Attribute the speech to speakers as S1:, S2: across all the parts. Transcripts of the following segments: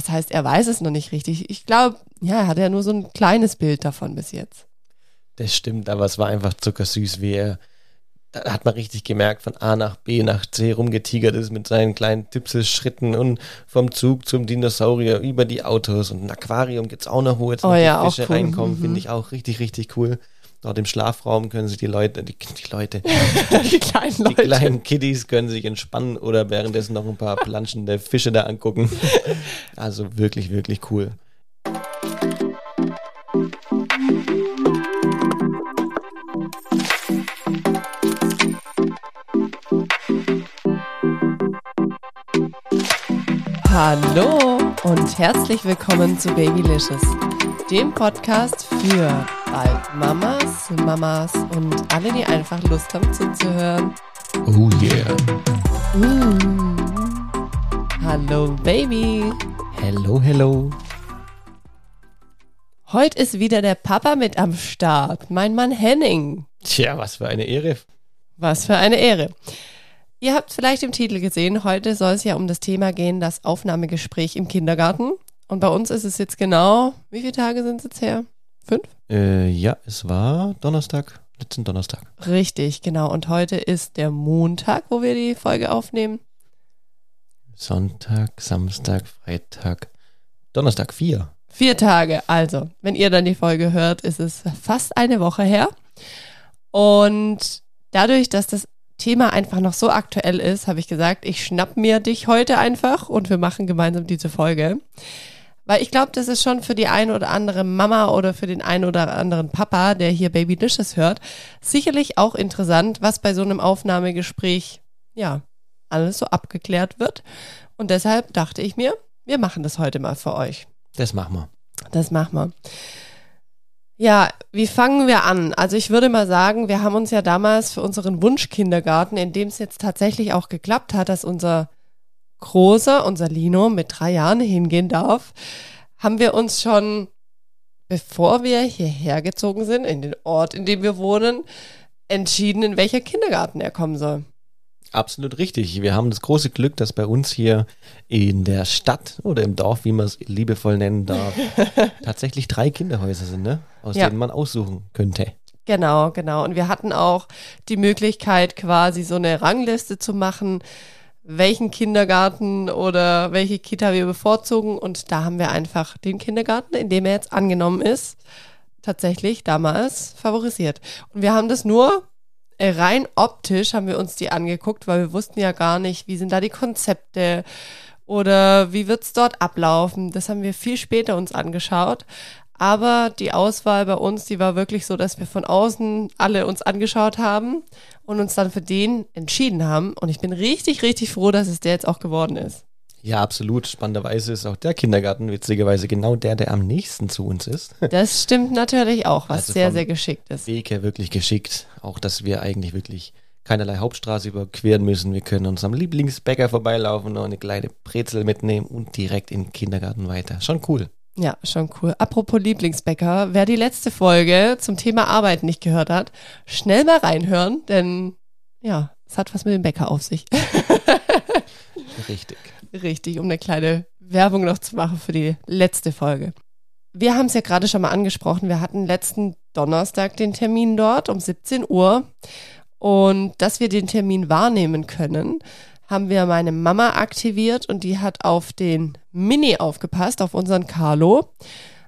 S1: was heißt, er weiß es noch nicht richtig. Ich glaube, ja, er hat ja nur so ein kleines Bild davon bis jetzt.
S2: Das stimmt, aber es war einfach zuckersüß, wie er, da hat man richtig gemerkt, von A nach B nach C rumgetigert ist mit seinen kleinen Tippselschritten und vom Zug zum Dinosaurier über die Autos und ein Aquarium gibt es auch noch, wo jetzt
S1: oh,
S2: noch
S1: ja,
S2: die Fische
S1: cool.
S2: reinkommen,
S1: Mhm.
S2: finde ich auch richtig, richtig cool. Dort im Schlafraum können sich die Leute, die, die Leute,
S1: die kleinen
S2: die
S1: Leute.
S2: kleinen Kiddies können sich entspannen oder währenddessen noch ein paar planschende Fische da angucken. Also wirklich, wirklich cool.
S1: Hallo und herzlich willkommen zu Babylicious, dem Podcast für bald Mamas, Mamas und alle, die einfach Lust haben zuzuhören.
S2: Oh yeah.
S1: Mm. Hallo Baby.
S2: Hello, hello.
S1: Heute ist wieder der Papa mit am Start, mein Mann Henning.
S2: Tja, was für eine Ehre.
S1: Was für eine Ehre. Ihr habt vielleicht im Titel gesehen, heute soll es ja um das Thema gehen, das Aufnahmegespräch im Kindergarten. Und bei uns ist es jetzt genau, wie viele Tage sind es jetzt her? Fünf?
S2: Äh, ja, es war Donnerstag, letzten Donnerstag.
S1: Richtig, genau. Und heute ist der Montag, wo wir die Folge aufnehmen.
S2: Sonntag, Samstag, Freitag, Donnerstag, vier.
S1: Vier Tage. Also, wenn ihr dann die Folge hört, ist es fast eine Woche her. Und dadurch, dass das Thema einfach noch so aktuell ist, habe ich gesagt, ich schnapp mir dich heute einfach und wir machen gemeinsam diese Folge. Weil ich glaube, das ist schon für die eine oder andere Mama oder für den einen oder anderen Papa, der hier Babylicious hört, sicherlich auch interessant, was bei so einem Aufnahmegespräch, ja, alles so abgeklärt wird. Und deshalb dachte ich mir, wir machen das heute mal für euch.
S2: Das machen wir.
S1: Das machen wir. Ja, wie fangen wir an? Also ich würde mal sagen, wir haben uns ja damals für unseren Wunschkindergarten, in dem es jetzt tatsächlich auch geklappt hat, dass unser Großer, unser Lino mit drei Jahren hingehen darf, haben wir uns schon, bevor wir hierher gezogen sind, in den Ort, in dem wir wohnen, entschieden, in welcher Kindergarten er kommen soll.
S2: Absolut richtig. Wir haben das große Glück, dass bei uns hier in der Stadt oder im Dorf, wie man es liebevoll nennen darf, tatsächlich drei Kinderhäuser sind, ne? aus
S1: Ja.
S2: denen man aussuchen könnte.
S1: Genau, genau. Und wir hatten auch die Möglichkeit, quasi so eine Rangliste zu machen, welchen Kindergarten oder welche Kita wir bevorzugen. Und da haben wir einfach den Kindergarten, in dem er jetzt angenommen ist, tatsächlich damals favorisiert. Und wir haben das nur äh, rein optisch haben wir uns die angeguckt, weil wir wussten ja gar nicht, wie sind da die Konzepte oder wie wird's dort ablaufen. Das haben wir viel später uns angeschaut. Aber die Auswahl bei uns, die war wirklich so, dass wir von außen alle uns angeschaut haben und uns dann für den entschieden haben. Und ich bin richtig, richtig froh, dass es der jetzt auch geworden ist.
S2: Ja, absolut. Spannenderweise ist auch der Kindergarten witzigerweise genau der, der am nächsten zu uns ist.
S1: Das stimmt natürlich auch, was
S2: Also
S1: sehr, sehr geschickt ist.
S2: Weg her wirklich geschickt. Auch, dass wir eigentlich wirklich keinerlei Hauptstraße überqueren müssen. Wir können uns am Lieblingsbäcker vorbeilaufen und eine kleine Brezel mitnehmen und direkt in den Kindergarten weiter. Schon cool.
S1: Ja, schon cool. Apropos Lieblingsbäcker, wer die letzte Folge zum Thema Arbeit nicht gehört hat, schnell mal reinhören, denn ja, es hat was mit dem Bäcker auf sich.
S2: Richtig.
S1: Richtig, um eine kleine Werbung noch zu machen für die letzte Folge. Wir haben es ja gerade schon mal angesprochen. Wir hatten letzten Donnerstag den Termin dort um 17 Uhr. Und dass wir den Termin wahrnehmen können, haben wir meine Mama aktiviert und die hat auf den Mini aufgepasst, auf unseren Carlo,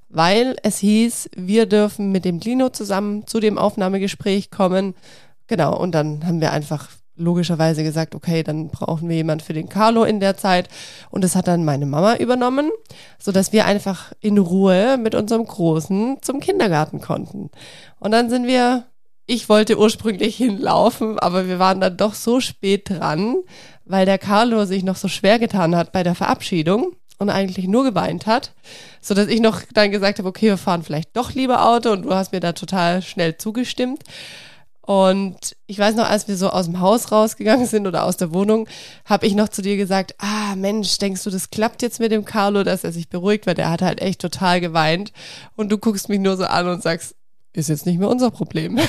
S1: weil es hieß, wir dürfen mit dem Lino zusammen zu dem Aufnahmegespräch kommen. Genau, und dann haben wir einfach logischerweise gesagt, okay, dann brauchen wir jemand für den Carlo in der Zeit. Und das hat dann meine Mama übernommen, sodass wir einfach in Ruhe mit unserem Großen zum Kindergarten konnten. Und dann sind wir, ich wollte ursprünglich hinlaufen, aber wir waren dann doch so spät dran, weil der Carlo sich noch so schwer getan hat bei der Verabschiedung und eigentlich nur geweint hat, so dass ich noch dann gesagt habe, okay, wir fahren vielleicht doch lieber Auto und du hast mir da total schnell zugestimmt. Und ich weiß noch, als wir so aus dem Haus rausgegangen sind oder aus der Wohnung, habe ich noch zu dir gesagt, ah Mensch, denkst du, das klappt jetzt mit dem Carlo, dass er sich beruhigt, weil der hat halt echt total geweint. Und du guckst mich nur so an und sagst, ist jetzt nicht mehr unser Problem.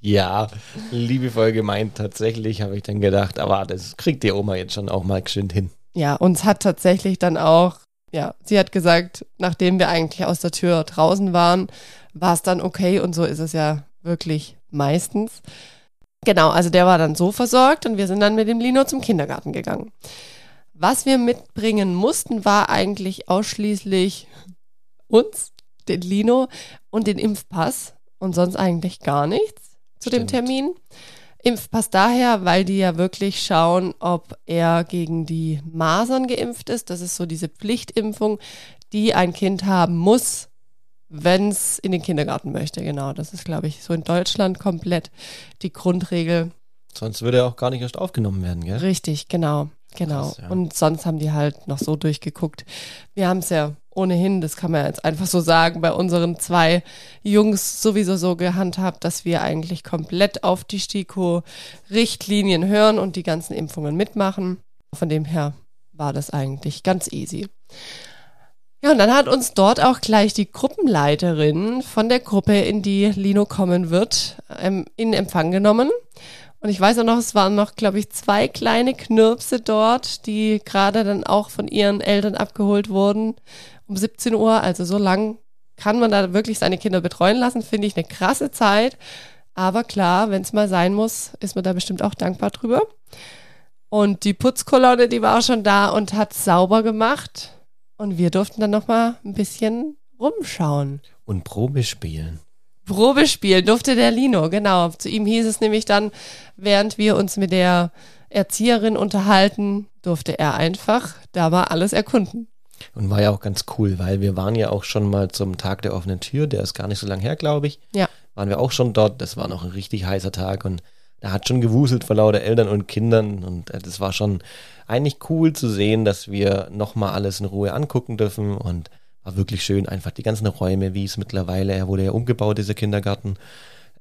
S2: Ja, liebevoll gemeint. Tatsächlich habe ich dann gedacht, aber das kriegt die Oma jetzt schon auch mal geschwind hin.
S1: ja, uns hat tatsächlich dann auch, ja, sie hat gesagt, nachdem wir eigentlich aus der Tür draußen waren, war es dann okay und so ist es ja wirklich meistens. Genau, also der war dann so versorgt und wir sind dann mit dem Lino zum Kindergarten gegangen. Was wir mitbringen mussten, war eigentlich ausschließlich uns, den Lino und den Impfpass und sonst eigentlich gar nichts zu Stimmt. dem Termin. Impfpass daher, weil die ja wirklich schauen, ob er gegen die Masern geimpft ist. Das ist so diese Pflichtimpfung, die ein Kind haben muss, wenn es in den Kindergarten möchte. Genau, das ist, glaube ich, so in Deutschland komplett die Grundregel.
S2: Sonst würde er auch gar nicht erst aufgenommen werden, gell?
S1: Richtig, genau. Genau. Krass, ja. Und sonst haben die halt noch so durchgeguckt. Wir haben es ja ohnehin, das kann man jetzt einfach so sagen, bei unseren zwei Jungs sowieso so gehandhabt, dass wir eigentlich komplett auf die STIKO-Richtlinien hören und die ganzen Impfungen mitmachen. Von dem her war das eigentlich ganz easy. Ja, und dann hat uns dort auch gleich die Gruppenleiterin von der Gruppe, in die Lino kommen wird, ähm, in Empfang genommen. Und ich weiß auch noch, es waren noch, glaube ich, zwei kleine Knirpse dort, die gerade dann auch von ihren Eltern abgeholt wurden um 17 Uhr. Also so lang kann man da wirklich seine Kinder betreuen lassen, finde ich eine krasse Zeit. Aber klar, wenn es mal sein muss, ist man da bestimmt auch dankbar drüber. Und die Putzkolonne, die war schon da und hat sauber gemacht. Und wir durften dann noch mal ein bisschen rumschauen.
S2: Und Probe spielen.
S1: Probe spielen durfte der Lino, genau. Zu ihm hieß es nämlich dann, während wir uns mit der Erzieherin unterhalten, durfte er einfach da mal alles erkunden.
S2: Und war ja auch ganz cool, weil wir waren ja auch schon mal zum Tag der offenen Tür, der ist gar nicht so lang her, glaube ich.
S1: Ja.
S2: Waren wir auch schon dort, das war noch ein richtig heißer Tag und da hat schon gewuselt vor lauter Eltern und Kindern und äh, das war schon eigentlich cool zu sehen, dass wir nochmal alles in Ruhe angucken dürfen und war wirklich schön, einfach die ganzen Räume, wie es mittlerweile, er wurde ja umgebaut, dieser Kindergarten.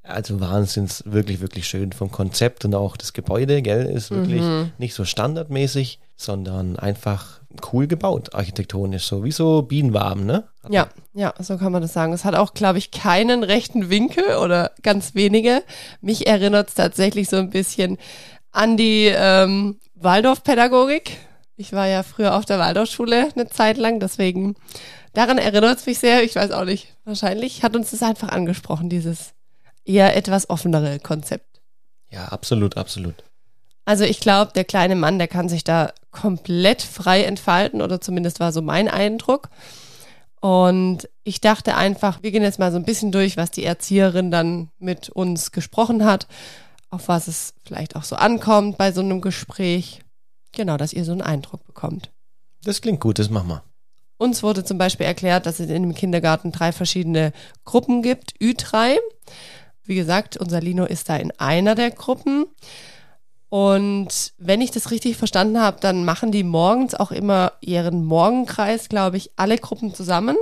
S2: Also wahnsinns, wirklich, wirklich schön vom Konzept und auch das Gebäude, gell, ist wirklich mhm. nicht so standardmäßig, sondern einfach cool gebaut, architektonisch, so wie so Bienenwaben, ne?
S1: Ja, ja, so kann man das sagen. Es hat auch, glaube ich, keinen rechten Winkel oder ganz wenige. Mich erinnert es tatsächlich so ein bisschen an die ähm, Waldorfpädagogik. Ich war ja früher auf der Waldorfschule eine Zeit lang, deswegen daran erinnert es mich sehr. Ich weiß auch nicht. Wahrscheinlich hat uns das einfach angesprochen, dieses eher etwas offenere Konzept.
S2: Ja, absolut, absolut.
S1: Also ich glaube, der kleine Mann, der kann sich da komplett frei entfalten oder zumindest war so mein Eindruck. Und ich dachte einfach, wir gehen jetzt mal so ein bisschen durch, was die Erzieherin dann mit uns gesprochen hat, auf was es vielleicht auch so ankommt bei so einem Gespräch. Genau, dass ihr so einen Eindruck bekommt.
S2: Das klingt gut, das machen wir.
S1: Uns wurde zum Beispiel erklärt, dass es in dem Kindergarten drei verschiedene Gruppen gibt, Ü3. Wie gesagt, unser Lino ist da in einer der Gruppen. Und wenn ich das richtig verstanden habe, dann machen die morgens auch immer ihren Morgenkreis, glaube ich, alle Gruppen zusammen.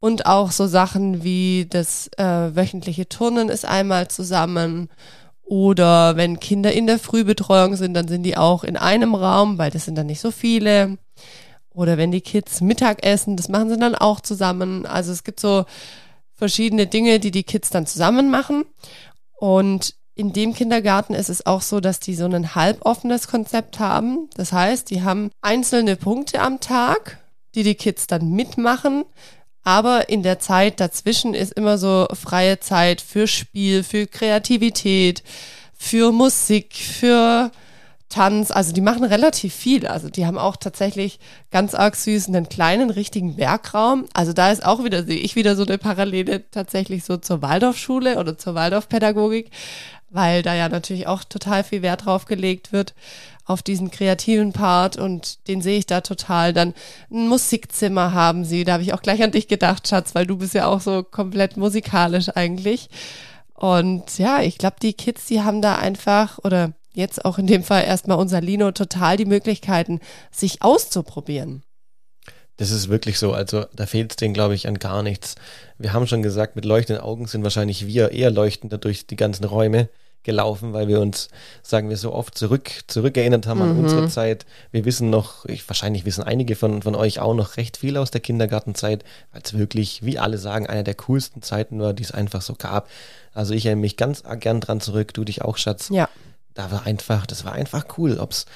S1: Und auch so Sachen wie das äh, wöchentliche Turnen ist einmal zusammen. Oder wenn Kinder in der Frühbetreuung sind, dann sind die auch in einem Raum, weil das sind dann nicht so viele. Oder wenn die Kids Mittag essen, das machen sie dann auch zusammen. Also es gibt so verschiedene Dinge, die die Kids dann zusammen machen. Und in dem Kindergarten ist es auch so, dass die so ein halboffenes Konzept haben. Das heißt, die haben einzelne Punkte am Tag, die die Kids dann mitmachen. Aber in der Zeit dazwischen ist immer so freie Zeit für Spiel, für Kreativität, für Musik, für Tanz. Also die machen relativ viel. Also die haben auch tatsächlich ganz arg süß einen kleinen richtigen Werkraum. Also da ist auch wieder, sehe ich wieder so eine Parallele tatsächlich so zur Waldorfschule oder zur Waldorfpädagogik weil da ja natürlich auch total viel Wert drauf gelegt wird auf diesen kreativen Part und den sehe ich da total. Dann ein Musikzimmer haben sie, da habe ich auch gleich an dich gedacht, Schatz, weil du bist ja auch so komplett musikalisch eigentlich. Und ja, ich glaube, die Kids, die haben da einfach oder jetzt auch in dem Fall erstmal unser Lino total die Möglichkeiten, sich auszuprobieren.
S2: Das ist wirklich so. Also da fehlt es denen, glaube ich, an gar nichts. Wir haben schon gesagt, mit leuchtenden Augen sind wahrscheinlich wir eher leuchtender durch die ganzen Räume gelaufen, weil wir uns, sagen wir so oft, zurück, zurückerinnert haben an mhm. unsere Zeit. Wir wissen noch, ich, wahrscheinlich wissen einige von, von euch auch noch recht viel aus der Kindergartenzeit, weil es wirklich, wie alle sagen, einer der coolsten Zeiten war, die es einfach so gab. Also ich erinnere mich ganz gern dran zurück, du dich auch, Schatz.
S1: Ja.
S2: Da war einfach, das war einfach cool. Ob es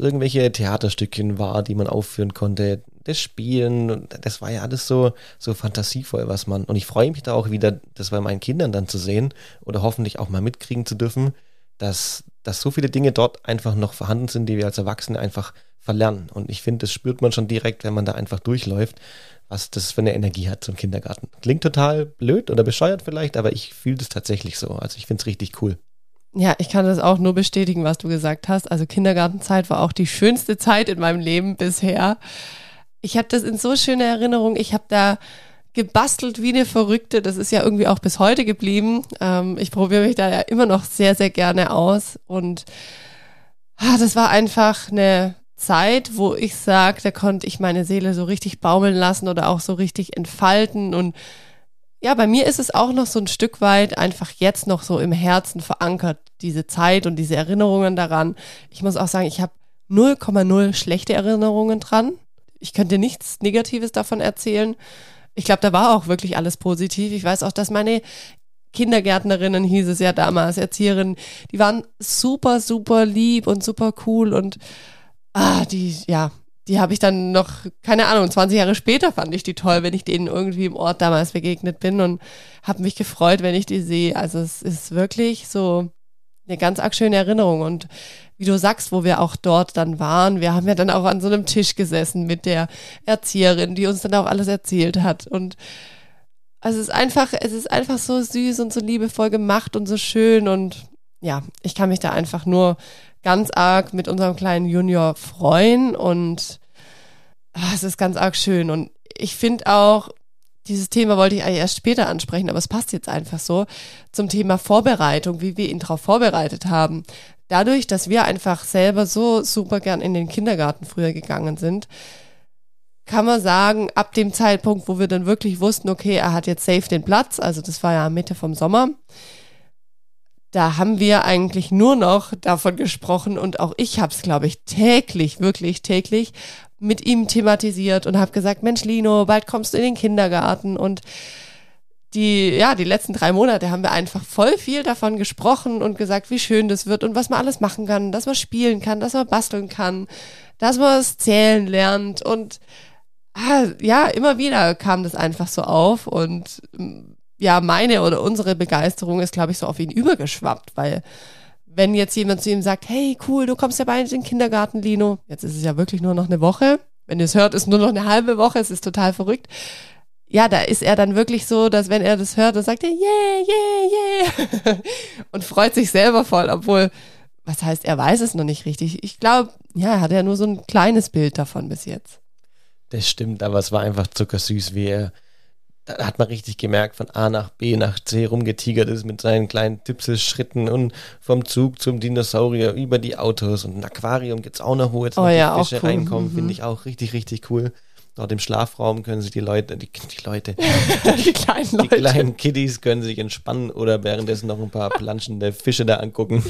S2: irgendwelche Theaterstückchen war, die man aufführen konnte, das Spielen, das war ja alles so, so fantasievoll, was man. Und ich freue mich da auch wieder, das bei meinen Kindern dann zu sehen oder hoffentlich auch mal mitkriegen zu dürfen, dass, dass so viele Dinge dort einfach noch vorhanden sind, die wir als Erwachsene einfach verlernen. Und ich finde, das spürt man schon direkt, wenn man da einfach durchläuft, was das für eine Energie hat zum Kindergarten. Klingt total blöd oder bescheuert vielleicht, aber ich fühle das tatsächlich so. Also ich finde es richtig cool.
S1: Ja, ich kann das auch nur bestätigen, was du gesagt hast. Also Kindergartenzeit war auch die schönste Zeit in meinem Leben bisher. Ich habe das in so schöner Erinnerung. Ich habe da gebastelt wie eine Verrückte. Das ist ja irgendwie auch bis heute geblieben. Ähm, ich probiere mich da ja immer noch sehr, sehr gerne aus. Und ah, das war einfach eine Zeit, wo ich sage, da konnte ich meine Seele so richtig baumeln lassen oder auch so richtig entfalten und ja, bei mir ist es auch noch so ein Stück weit einfach jetzt noch so im Herzen verankert, diese Zeit und diese Erinnerungen daran. Ich muss auch sagen, ich habe 0,0 schlechte Erinnerungen dran. Ich könnte nichts Negatives davon erzählen. Ich glaube, da war auch wirklich alles positiv. Ich weiß auch, dass meine Kindergärtnerinnen, hieß es ja damals, Erzieherinnen, die waren super, super lieb und super cool und ah, die, ja, die habe ich dann noch, keine Ahnung, 20 Jahre später fand ich die toll, wenn ich denen irgendwie im Ort damals begegnet bin und habe mich gefreut, wenn ich die sehe. Also es ist wirklich so eine ganz arg schöne Erinnerung. Und wie du sagst, wo wir auch dort dann waren, wir haben ja dann auch an so einem Tisch gesessen mit der Erzieherin, die uns dann auch alles erzählt hat. Und also es ist einfach, es ist einfach so süß und so liebevoll gemacht und so schön. Und ja, ich kann mich da einfach nur ganz arg mit unserem kleinen Junior freuen und ach, es ist ganz arg schön. Und ich finde auch, dieses Thema wollte ich eigentlich erst später ansprechen, aber es passt jetzt einfach so zum Thema Vorbereitung, wie wir ihn darauf vorbereitet haben. Dadurch, dass wir einfach selber so super gern in den Kindergarten früher gegangen sind, kann man sagen, ab dem Zeitpunkt, wo wir dann wirklich wussten, okay, er hat jetzt safe den Platz, also das war ja Mitte vom Sommer, da haben wir eigentlich nur noch davon gesprochen und auch ich habe es, glaube ich, täglich, wirklich täglich mit ihm thematisiert und habe gesagt, Mensch, Lino, bald kommst du in den Kindergarten. Und die, ja, die letzten drei Monate haben wir einfach voll viel davon gesprochen und gesagt, wie schön das wird und was man alles machen kann, dass man spielen kann, dass man basteln kann, dass man es zählen lernt. Und ah, ja, immer wieder kam das einfach so auf und ja, meine oder unsere Begeisterung ist, glaube ich, so auf ihn übergeschwappt, weil wenn jetzt jemand zu ihm sagt, hey, cool, du kommst ja bald in den Kindergarten, Lino, jetzt ist es ja wirklich nur noch eine Woche, wenn ihr es hört, ist nur noch eine halbe Woche, es ist total verrückt. Ja, da ist er dann wirklich so, dass wenn er das hört, dann sagt er, yeah, yeah, yeah, und freut sich selber voll, obwohl, was heißt, er weiß es noch nicht richtig. Ich glaube, ja, er hat ja nur so ein kleines Bild davon bis jetzt.
S2: Das stimmt, aber es war einfach zuckersüß, wie er da hat man richtig gemerkt, von A nach B nach C rumgetigert ist mit seinen kleinen Tippselschritten und vom Zug zum Dinosaurier über die Autos und ein Aquarium gibt es auch noch, wo jetzt
S1: oh,
S2: noch
S1: ja,
S2: die Fische
S1: cool.
S2: reinkommen,
S1: mhm.
S2: finde ich auch richtig, richtig cool. Dort im Schlafraum können sich die Leute, die, die Leute,
S1: die kleinen Leute,
S2: die kleinen Kiddies können sich entspannen oder währenddessen noch ein paar planschende Fische da angucken.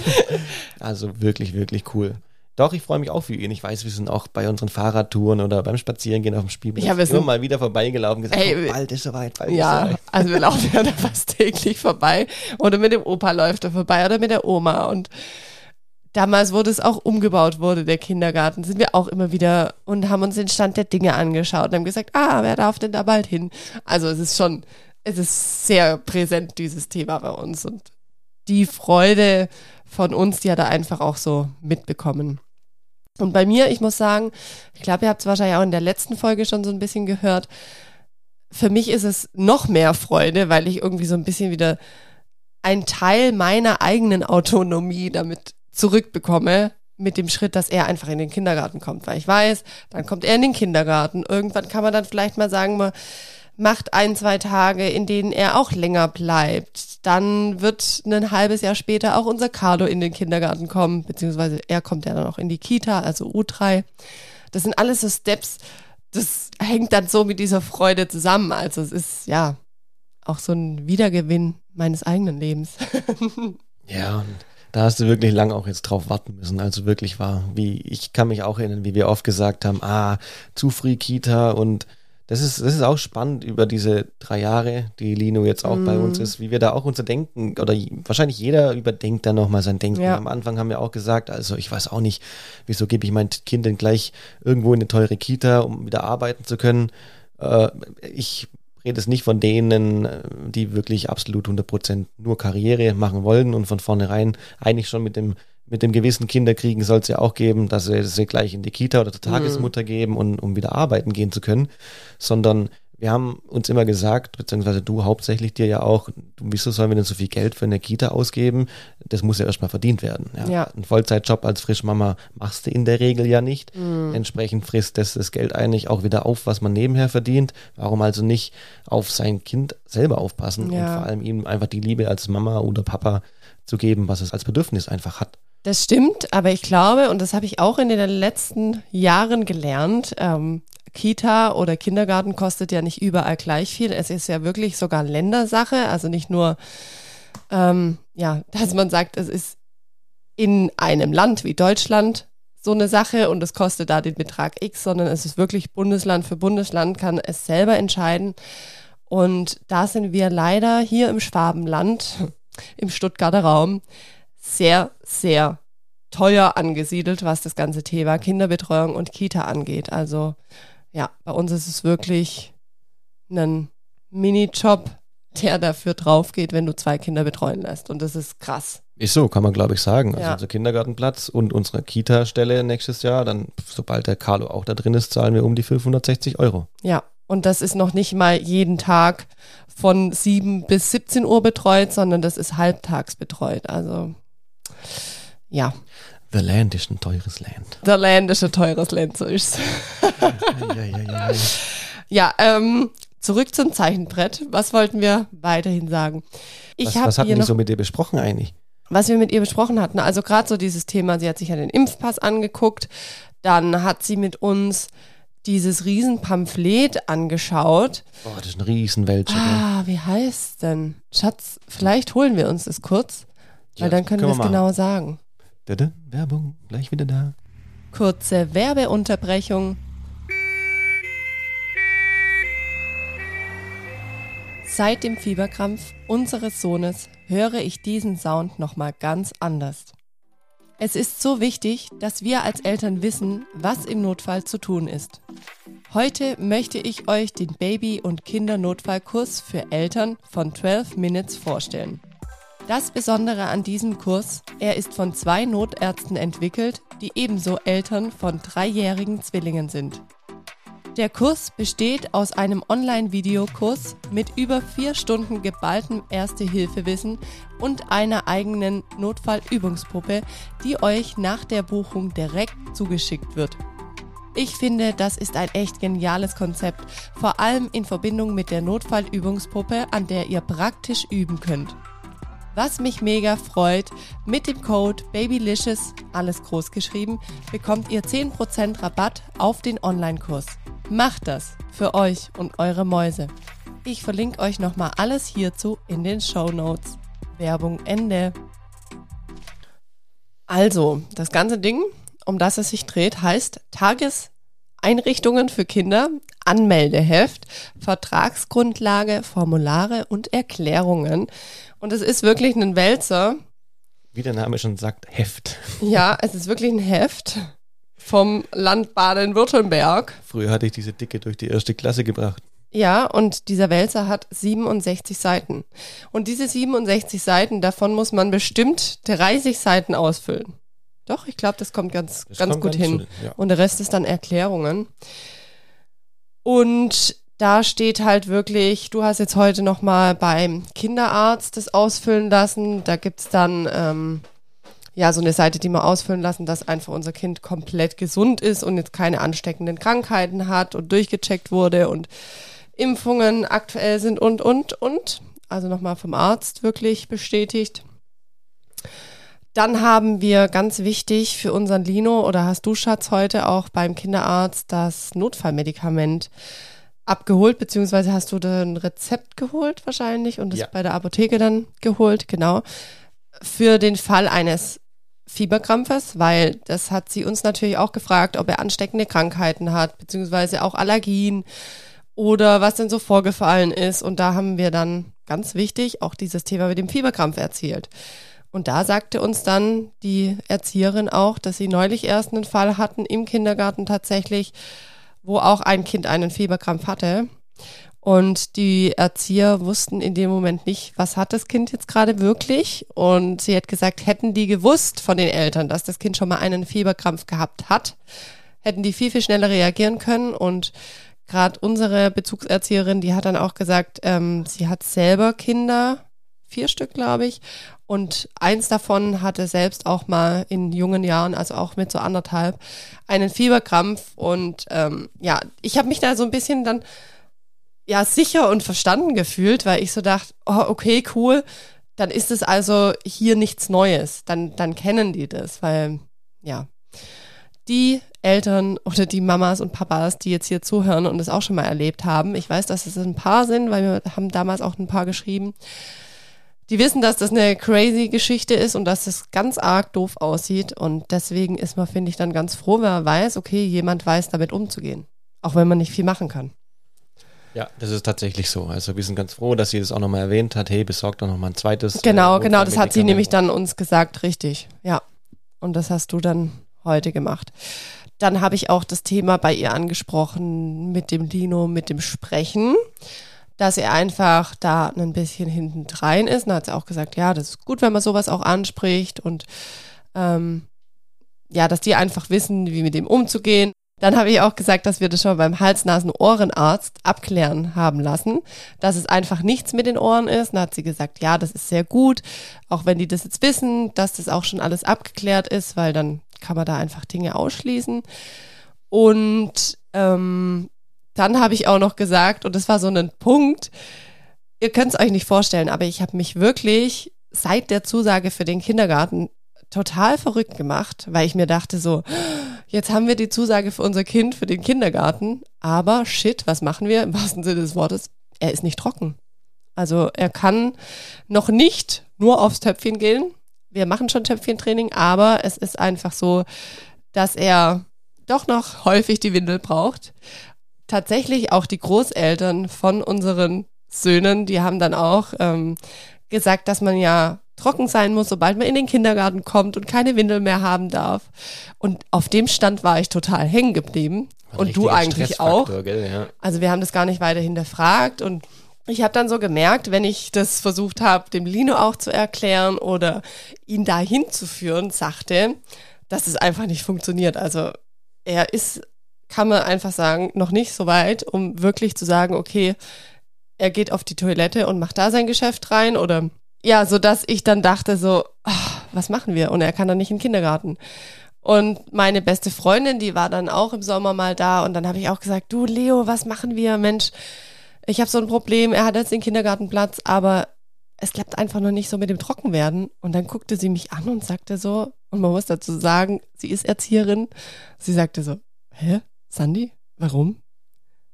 S2: Also wirklich, wirklich cool. Doch, ich freue mich auch für ihn. Ich weiß, wir sind auch bei unseren Fahrradtouren oder beim Spazierengehen auf dem Spielplatz
S1: Ja, wir
S2: immer
S1: sind-
S2: mal wieder vorbeigelaufen und gesagt,
S1: Ey,
S2: oh, bald ist soweit, bald ist
S1: Ja,
S2: soweit.
S1: also wir laufen ja da fast täglich vorbei. Oder mit dem Opa läuft er vorbei oder mit der Oma. Und damals wurde es auch umgebaut wurde, der Kindergarten, sind wir auch immer wieder und haben uns den Stand der Dinge angeschaut und haben gesagt, ah, wer darf denn da bald hin? Also es ist schon, es ist sehr präsent, dieses Thema bei uns. Und die Freude von uns, die hat er einfach auch so mitbekommen. Und bei mir, ich muss sagen, ich glaube, ihr habt es wahrscheinlich auch in der letzten Folge schon so ein bisschen gehört, für mich ist es noch mehr Freude, weil ich irgendwie so ein bisschen wieder ein Teil meiner eigenen Autonomie damit zurückbekomme mit dem Schritt, dass er einfach in den Kindergarten kommt, weil ich weiß, dann kommt er in den Kindergarten. Irgendwann kann man dann vielleicht mal sagen, man macht ein, zwei Tage, in denen er auch länger bleibt. Dann wird ein halbes Jahr später auch unser Carlo in den Kindergarten kommen, beziehungsweise er kommt ja dann auch in die Kita, also U3. Das sind alles so Steps, das hängt dann so mit dieser Freude zusammen. Also es ist ja auch so ein Wiedergewinn meines eigenen Lebens.
S2: Ja, und da hast du wirklich lang auch jetzt drauf warten müssen. Also wirklich war, wie, ich kann mich auch erinnern, wie wir oft gesagt haben, ah, zu früh Kita und das ist, das ist auch spannend über diese drei Jahre, die Lino jetzt auch mm. bei uns mhm. ist, wie wir da auch unser Denken oder wahrscheinlich jeder überdenkt dann nochmal sein Denken. Ja. Am Anfang haben wir auch gesagt, also ich weiß auch nicht, wieso gebe ich mein Kind denn gleich irgendwo in eine teure Kita, um wieder arbeiten zu können. Äh, ich rede es nicht von denen, die wirklich absolut 100% nur Karriere machen wollen und von vornherein eigentlich schon mit dem mit dem gewissen Kinderkriegen soll es ja auch geben, dass sie, sie gleich in die Kita oder zur Tagesmutter mhm. geben, und, um wieder arbeiten gehen zu können, sondern wir haben uns immer gesagt, beziehungsweise du hauptsächlich dir ja auch, wieso sollen wir denn so viel Geld für eine Kita ausgeben? Das muss ja erstmal verdient werden. Ja. ja. Ein Vollzeitjob als Frischmama machst du in der Regel ja nicht. Mhm. Entsprechend frisst das, das Geld eigentlich auch wieder auf, was man nebenher verdient. Warum also nicht auf sein Kind selber aufpassen ja. und vor allem ihm einfach die Liebe als Mama oder Papa zu geben, was es als Bedürfnis einfach hat.
S1: Das stimmt, aber ich glaube, und das habe ich auch in den letzten Jahren gelernt, ähm, Kita oder Kindergarten kostet ja nicht überall gleich viel. Es ist ja wirklich sogar Ländersache, also nicht nur, ähm, ja, dass man sagt, es ist in einem Land wie Deutschland so eine Sache und es kostet da den Betrag X, sondern es ist wirklich Bundesland für Bundesland, kann es selber entscheiden. Und da sind wir leider hier im Schwabenland, im Stuttgarter Raum, sehr, sehr teuer angesiedelt, was das ganze Thema Kinderbetreuung und Kita angeht. Also ja, bei uns ist es wirklich ein Minijob, der dafür drauf geht, wenn du zwei Kinder betreuen lässt. Und das ist krass.
S2: Ist so, kann man glaube ich sagen. Also ja. unser Kindergartenplatz und unsere Kita-Stelle nächstes Jahr, dann sobald der Carlo auch da drin ist, zahlen wir um die 560 Euro.
S1: Ja, und das ist noch nicht mal jeden Tag von 7 bis 17 Uhr betreut, sondern das ist halbtags betreut. Also ja.
S2: The Land ist ein teures Land.
S1: The Land ist ein teures Land, so ist ja, ja, ja, ja, ähm, zurück zum Zeichenbrett. Was wollten wir weiterhin sagen?
S2: Ich was, was hatten wir so mit dir besprochen eigentlich?
S1: Was wir mit ihr besprochen hatten, also gerade so dieses Thema, sie hat sich ja den Impfpass angeguckt, dann hat sie mit uns dieses Riesenpamphlet angeschaut.
S2: Oh, das ist ein Riesenwälzer.
S1: Ah, wie heißt denn? Schatz, vielleicht holen wir uns das kurz. Weil dann können, können wir es genau sagen.
S2: Dada, Werbung, gleich wieder da.
S1: Kurze Werbeunterbrechung. Seit dem Fieberkrampf unseres Sohnes höre ich diesen Sound nochmal ganz anders. Es ist so wichtig, dass wir als Eltern wissen, was im Notfall zu tun ist. Heute möchte ich euch den Baby- und Kindernotfallkurs für Eltern von 12 Minutes vorstellen. Das Besondere an diesem Kurs, er ist von zwei Notärzten entwickelt, die ebenso Eltern von dreijährigen Zwillingen sind. Der Kurs besteht aus einem Online-Videokurs mit über vier Stunden geballtem Erste-Hilfe-Wissen und einer eigenen Notfallübungspuppe, die euch nach der Buchung direkt zugeschickt wird. Ich finde, das ist ein echt geniales Konzept, vor allem in Verbindung mit der Notfallübungspuppe, an der ihr praktisch üben könnt. Was mich mega freut, mit dem Code BABYLICIOUS, alles groß geschrieben, bekommt ihr 10% Rabatt auf den Online-Kurs. Macht das für euch und eure Mäuse. Ich verlinke euch nochmal alles hierzu in den Show Notes. Werbung Ende. Also, das ganze Ding, um das es sich dreht, heißt Tageseinrichtungen für Kinder, Anmeldeheft, Vertragsgrundlage, Formulare und Erklärungen. Und es ist wirklich ein Wälzer.
S2: Wie der Name schon sagt, Heft.
S1: Ja, es ist wirklich ein Heft vom Land Baden-Württemberg.
S2: Früher hatte ich diese Dicke durch die erste Klasse gebracht.
S1: Ja, und dieser Wälzer hat 67 Seiten. Und diese 67 Seiten, davon muss man bestimmt 30 Seiten ausfüllen. Doch, ich glaube, das kommt ganz, das ganz kommt gut ganz hin. Zu, ja. Und der Rest ist dann Erklärungen. Und da steht halt wirklich, du hast jetzt heute nochmal beim Kinderarzt das ausfüllen lassen. Da gibt es dann ähm, ja so eine Seite, die wir ausfüllen lassen, dass einfach unser Kind komplett gesund ist und jetzt keine ansteckenden Krankheiten hat und durchgecheckt wurde und Impfungen aktuell sind und, und, und. Also nochmal vom Arzt wirklich bestätigt. Dann haben wir ganz wichtig für unseren Lino oder hast du Schatz heute auch beim Kinderarzt das Notfallmedikament abgeholt, beziehungsweise hast du da ein Rezept geholt wahrscheinlich und es ja. bei der Apotheke dann geholt, genau. Für den Fall eines Fieberkrampfes, weil das hat sie uns natürlich auch gefragt, ob er ansteckende Krankheiten hat, beziehungsweise auch Allergien oder was denn so vorgefallen ist. Und da haben wir dann ganz wichtig auch dieses Thema mit dem Fieberkrampf erzählt. Und da sagte uns dann die Erzieherin auch, dass sie neulich erst einen Fall hatten im Kindergarten tatsächlich, wo auch ein Kind einen Fieberkrampf hatte. Und die Erzieher wussten in dem Moment nicht, was hat das Kind jetzt gerade wirklich. Und sie hat gesagt, hätten die gewusst von den Eltern, dass das Kind schon mal einen Fieberkrampf gehabt hat, hätten die viel, viel schneller reagieren können. Und gerade unsere Bezugserzieherin, die hat dann auch gesagt, ähm, sie hat selber Kinder, vier Stück, glaube ich. Und eins davon hatte selbst auch mal in jungen Jahren, also auch mit so anderthalb, einen Fieberkrampf. Und ähm, ja, ich habe mich da so ein bisschen dann ja sicher und verstanden gefühlt, weil ich so dachte, oh, okay, cool, dann ist es also hier nichts Neues. Dann, dann kennen die das, weil ja, die Eltern oder die Mamas und Papas, die jetzt hier zuhören und es auch schon mal erlebt haben, ich weiß, dass es ein paar sind, weil wir haben damals auch ein paar geschrieben, die wissen, dass das eine crazy Geschichte ist und dass es ganz arg doof aussieht. Und deswegen ist man, finde ich, dann ganz froh, wenn man weiß, okay, jemand weiß damit umzugehen. Auch wenn man nicht viel machen kann.
S2: Ja, das ist tatsächlich so. Also wir sind ganz froh, dass sie das auch nochmal erwähnt hat. Hey, besorgt doch nochmal ein zweites.
S1: Genau, äh, genau, das hat sie nämlich dann uns gesagt, richtig. Ja. Und das hast du dann heute gemacht. Dann habe ich auch das Thema bei ihr angesprochen mit dem Lino, mit dem Sprechen dass er einfach da ein bisschen hintendrein ist. Und hat sie auch gesagt, ja, das ist gut, wenn man sowas auch anspricht und ähm, ja, dass die einfach wissen, wie mit dem umzugehen. Dann habe ich auch gesagt, dass wir das schon beim Hals-Nasen-Ohrenarzt abklären haben lassen, dass es einfach nichts mit den Ohren ist. Dann hat sie gesagt, ja, das ist sehr gut, auch wenn die das jetzt wissen, dass das auch schon alles abgeklärt ist, weil dann kann man da einfach Dinge ausschließen. Und ähm, dann habe ich auch noch gesagt, und das war so ein Punkt, ihr könnt es euch nicht vorstellen, aber ich habe mich wirklich seit der Zusage für den Kindergarten total verrückt gemacht, weil ich mir dachte so, jetzt haben wir die Zusage für unser Kind für den Kindergarten, aber shit, was machen wir im wahrsten Sinne des Wortes? Er ist nicht trocken. Also er kann noch nicht nur aufs Töpfchen gehen. Wir machen schon Töpfchentraining, aber es ist einfach so, dass er doch noch häufig die Windel braucht tatsächlich auch die Großeltern von unseren Söhnen, die haben dann auch ähm, gesagt, dass man ja trocken sein muss, sobald man in den Kindergarten kommt und keine Windel mehr haben darf. Und auf dem Stand war ich total hängen geblieben. und du eigentlich auch. Gell, ja. Also wir haben das gar nicht weiter hinterfragt und ich habe dann so gemerkt, wenn ich das versucht habe, dem Lino auch zu erklären oder ihn dahin zu führen, sagte, dass es einfach nicht funktioniert. Also er ist kann man einfach sagen, noch nicht so weit, um wirklich zu sagen, okay, er geht auf die Toilette und macht da sein Geschäft rein oder ja, so dass ich dann dachte so, ach, was machen wir? Und er kann dann nicht in den Kindergarten. Und meine beste Freundin, die war dann auch im Sommer mal da und dann habe ich auch gesagt, du Leo, was machen wir? Mensch, ich habe so ein Problem, er hat jetzt den Kindergartenplatz, aber es klappt einfach noch nicht so mit dem Trockenwerden. Und dann guckte sie mich an und sagte so, und man muss dazu sagen, sie ist Erzieherin, sie sagte so, hä? Sandy, warum?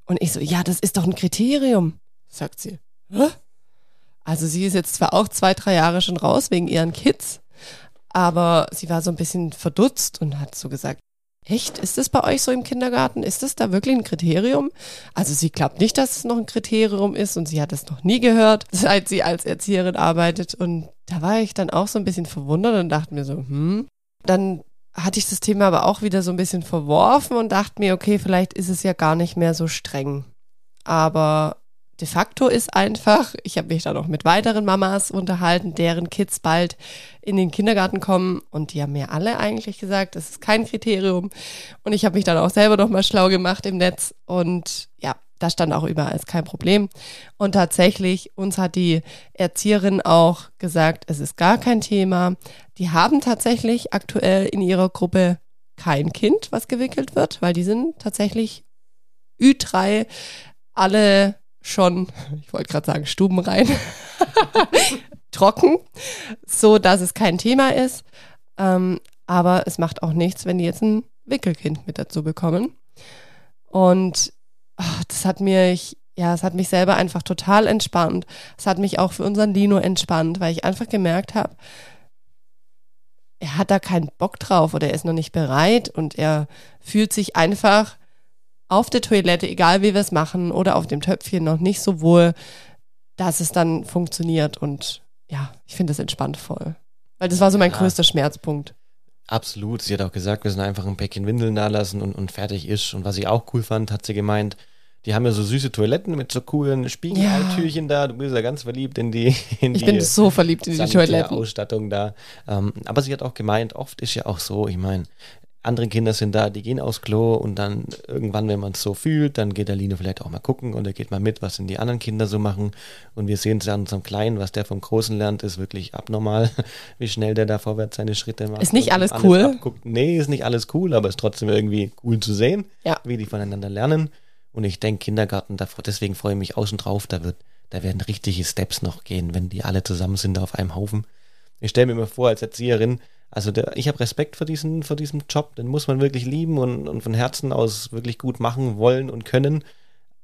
S1: Und ich so, ja, das ist doch ein Kriterium, sagt sie. Hä? Also sie ist jetzt zwar auch zwei, drei Jahre schon raus wegen ihren Kids, aber sie war so ein bisschen verdutzt und hat so gesagt, echt, ist das bei euch so im Kindergarten? Ist das da wirklich ein Kriterium? Also sie glaubt nicht, dass es noch ein Kriterium ist und sie hat es noch nie gehört, seit sie als Erzieherin arbeitet. Und da war ich dann auch so ein bisschen verwundert und dachte mir so, hm. Dann hatte ich das Thema aber auch wieder so ein bisschen verworfen und dachte mir, okay, vielleicht ist es ja gar nicht mehr so streng. Aber de facto ist einfach, ich habe mich dann noch mit weiteren Mamas unterhalten, deren Kids bald in den Kindergarten kommen und die haben mir alle eigentlich gesagt, das ist kein Kriterium. Und ich habe mich dann auch selber noch mal schlau gemacht im Netz und ja, da stand auch überall, ist kein Problem. Und tatsächlich, uns hat die Erzieherin auch gesagt, es ist gar kein Thema. Die haben tatsächlich aktuell in ihrer Gruppe kein Kind, was gewickelt wird, weil die sind tatsächlich Ü3 alle schon, ich wollte gerade sagen, stubenrein, trocken, so dass es kein Thema ist. Ähm, aber es macht auch nichts, wenn die jetzt ein Wickelkind mit dazu bekommen. Und oh, das hat mich, ja, es hat mich selber einfach total entspannt. Es hat mich auch für unseren Lino entspannt, weil ich einfach gemerkt habe, er hat da keinen Bock drauf oder er ist noch nicht bereit und er fühlt sich einfach auf der Toilette, egal wie wir es machen, oder auf dem Töpfchen noch nicht so wohl, dass es dann funktioniert. Und ja, ich finde es entspannt voll. Weil das war so mein ja. größter Schmerzpunkt.
S2: Absolut. Sie hat auch gesagt, wir sind einfach ein Päckchen Windeln da lassen und, und fertig ist. Und was ich auch cool fand, hat sie gemeint, die haben ja so süße Toiletten mit so coolen Spiegeleitürchen ja. da. Du bist ja ganz verliebt in die. In
S1: ich
S2: die
S1: bin so verliebt in die Toiletten.
S2: Ausstattung da. Ähm, aber sie hat auch gemeint, oft ist ja auch so, ich meine, andere Kinder sind da, die gehen aufs Klo und dann irgendwann, wenn man es so fühlt, dann geht der Lino vielleicht auch mal gucken und er geht mal mit, was denn die anderen Kinder so machen. Und wir sehen es an unserem Kleinen, was der vom Großen lernt, ist wirklich abnormal, wie schnell der da vorwärts seine Schritte macht.
S1: Ist nicht alles, alles cool? Abguckt.
S2: Nee, ist nicht alles cool, aber ist trotzdem irgendwie cool zu sehen, ja. wie die voneinander lernen. Und ich denke, Kindergarten, deswegen freue ich mich außen drauf, da wird, da werden richtige Steps noch gehen, wenn die alle zusammen sind auf einem Haufen. Ich stelle mir immer vor, als Erzieherin, also der, ich habe Respekt vor, diesen, vor diesem Job, den muss man wirklich lieben und, und von Herzen aus wirklich gut machen wollen und können.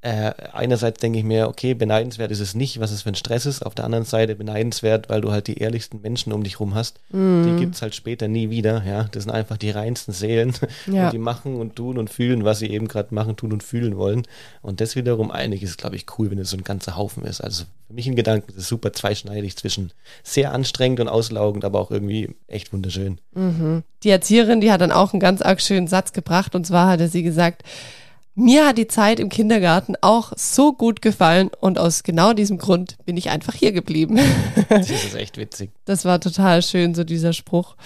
S2: Äh, einerseits denke ich mir, okay, beneidenswert ist es nicht, was es für ein Stress ist. Auf der anderen Seite beneidenswert, weil du halt die ehrlichsten Menschen um dich rum hast. Mm. Die gibt es halt später nie wieder. Ja, das sind einfach die reinsten Seelen. Ja. Und die machen und tun und fühlen, was sie eben gerade machen, tun und fühlen wollen. Und das wiederum eigentlich ist, glaube ich, cool, wenn es so ein ganzer Haufen ist. Also für mich ein Gedanke, das ist super zweischneidig zwischen sehr anstrengend und auslaugend, aber auch irgendwie echt wunderschön.
S1: Mhm. Die Erzieherin, die hat dann auch einen ganz arg schönen Satz gebracht. Und zwar hatte sie gesagt, mir hat die Zeit im Kindergarten auch so gut gefallen und aus genau diesem Grund bin ich einfach hier geblieben.
S2: das ist echt witzig.
S1: Das war total schön, so dieser Spruch.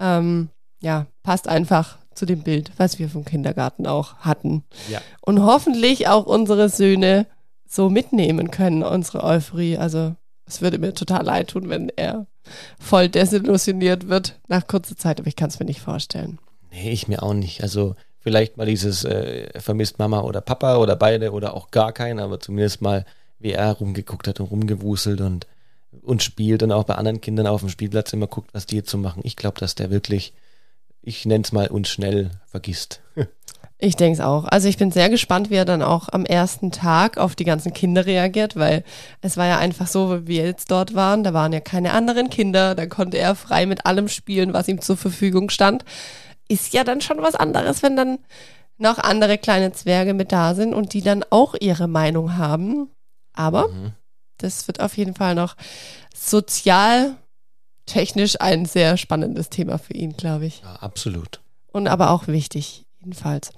S1: Ähm, ja, passt einfach zu dem Bild, was wir vom Kindergarten auch hatten. Ja. Und hoffentlich auch unsere Söhne so mitnehmen können, unsere Euphorie. Also es würde mir total leid tun, wenn er voll desillusioniert wird nach kurzer Zeit, aber ich kann es mir nicht vorstellen.
S2: Nee, ich mir auch nicht. Also vielleicht mal dieses äh, vermisst Mama oder Papa oder beide oder auch gar keinen, aber zumindest mal, wie er rumgeguckt hat und rumgewuselt und, und spielt und auch bei anderen Kindern auf dem Spielplatz immer guckt, was die jetzt so machen. Ich glaube, dass der wirklich, ich nenne es mal, uns schnell vergisst.
S1: Ich denke es auch. Also ich bin sehr gespannt, wie er dann auch am ersten Tag auf die ganzen Kinder reagiert, weil es war ja einfach so, wie wir jetzt dort waren, da waren ja keine anderen Kinder, da konnte er frei mit allem spielen, was ihm zur Verfügung stand ist ja dann schon was anderes, wenn dann noch andere kleine Zwerge mit da sind und die dann auch ihre Meinung haben. Aber mhm. das wird auf jeden Fall noch sozial technisch ein sehr spannendes Thema für ihn, glaube ich.
S2: Ja, absolut.
S1: Und aber auch wichtig, jedenfalls.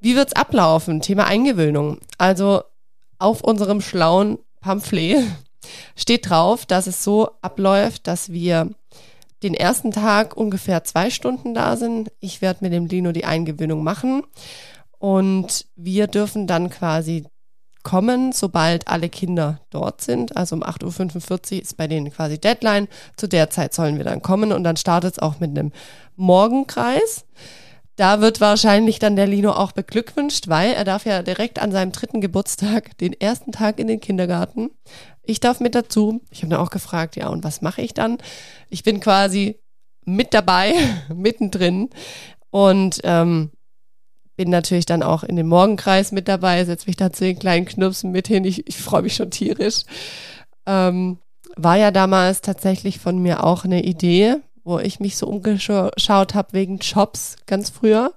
S1: Wie wird's ablaufen? Thema Eingewöhnung. Also auf unserem schlauen Pamphlet steht drauf, dass es so abläuft, dass wir den ersten Tag ungefähr zwei Stunden da sind. Ich werde mit dem Lino die Eingewöhnung machen und wir dürfen dann quasi kommen, sobald alle Kinder dort sind. Also um 8.45 Uhr ist bei denen quasi Deadline. Zu der Zeit sollen wir dann kommen und dann startet es auch mit einem Morgenkreis. Da wird wahrscheinlich dann der Lino auch beglückwünscht, weil er darf ja direkt an seinem dritten Geburtstag den ersten Tag in den Kindergarten. Ich darf mit dazu. Ich habe dann auch gefragt, ja, und was mache ich dann? Ich bin quasi mit dabei, mittendrin und ähm, bin natürlich dann auch in dem Morgenkreis mit dabei, setze mich da zu den kleinen Knirpsen mit hin. Ich, ich freue mich schon tierisch. Ähm, war ja damals tatsächlich von mir auch eine Idee, wo ich mich so umgeschaut habe wegen Jobs ganz früher,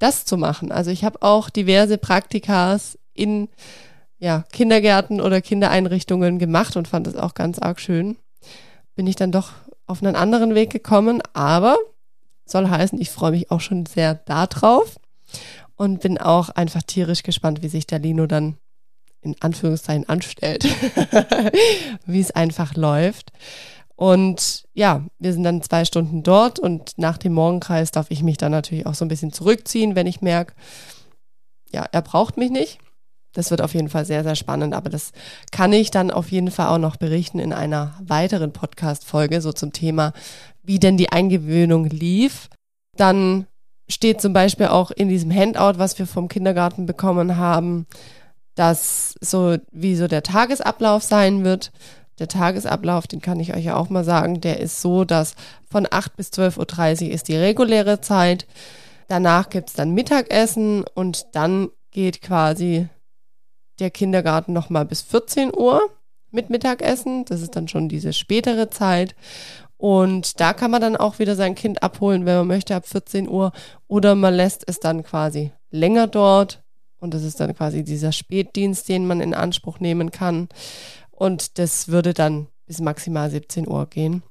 S1: das zu machen. Also ich habe auch diverse Praktikas in ja, Kindergärten oder Kindereinrichtungen gemacht und fand es auch ganz arg schön. Bin ich dann doch auf einen anderen Weg gekommen, aber soll heißen, ich freue mich auch schon sehr darauf und bin auch einfach tierisch gespannt, wie sich der Lino dann in Anführungszeichen anstellt, wie es einfach läuft. Und ja, wir sind dann zwei Stunden dort und nach dem Morgenkreis darf ich mich dann natürlich auch so ein bisschen zurückziehen, wenn ich merke, ja, er braucht mich nicht. Das wird auf jeden Fall sehr, sehr spannend, aber das kann ich dann auf jeden Fall auch noch berichten in einer weiteren Podcast-Folge, so zum Thema, wie denn die Eingewöhnung lief. Dann steht zum Beispiel auch in diesem Handout, was wir vom Kindergarten bekommen haben, dass so, wie so der Tagesablauf sein wird. Der Tagesablauf, den kann ich euch ja auch mal sagen, der ist so, dass von 8 bis 12.30 Uhr ist die reguläre Zeit. Danach gibt's dann Mittagessen und dann geht quasi der Kindergarten nochmal bis 14 Uhr mit Mittagessen. Das ist dann schon diese spätere Zeit. Und da kann man dann auch wieder sein Kind abholen, wenn man möchte, ab 14 Uhr. Oder man lässt es dann quasi länger dort, Und das ist dann quasi dieser Spätdienst, den man in Anspruch nehmen kann. Und das würde dann bis maximal 17 Uhr gehen.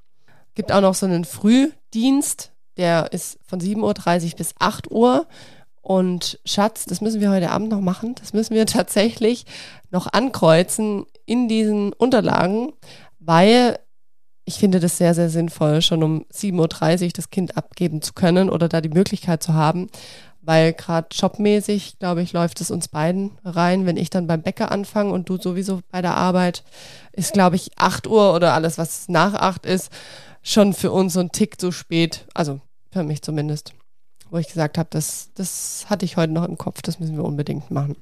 S1: Gibt auch noch so einen Frühdienst, der ist von 7.30 Uhr bis 8 Uhr. Und Schatz, das müssen wir heute Abend noch machen. Das müssen wir tatsächlich noch ankreuzen in diesen Unterlagen, weil ich finde das sehr, sehr sinnvoll, schon um 7.30 Uhr das Kind abgeben zu können oder da die Möglichkeit zu haben, weil gerade jobmäßig, glaube ich, läuft es uns beiden rein. Wenn ich dann beim Bäcker anfange und du sowieso bei der Arbeit, ist, glaube ich, 8 Uhr oder alles, was nach 8 ist, schon für uns so ein Tick zu spät. Also für mich zumindest. Wo ich gesagt habe, das, das hatte ich heute noch im Kopf, das müssen wir unbedingt machen.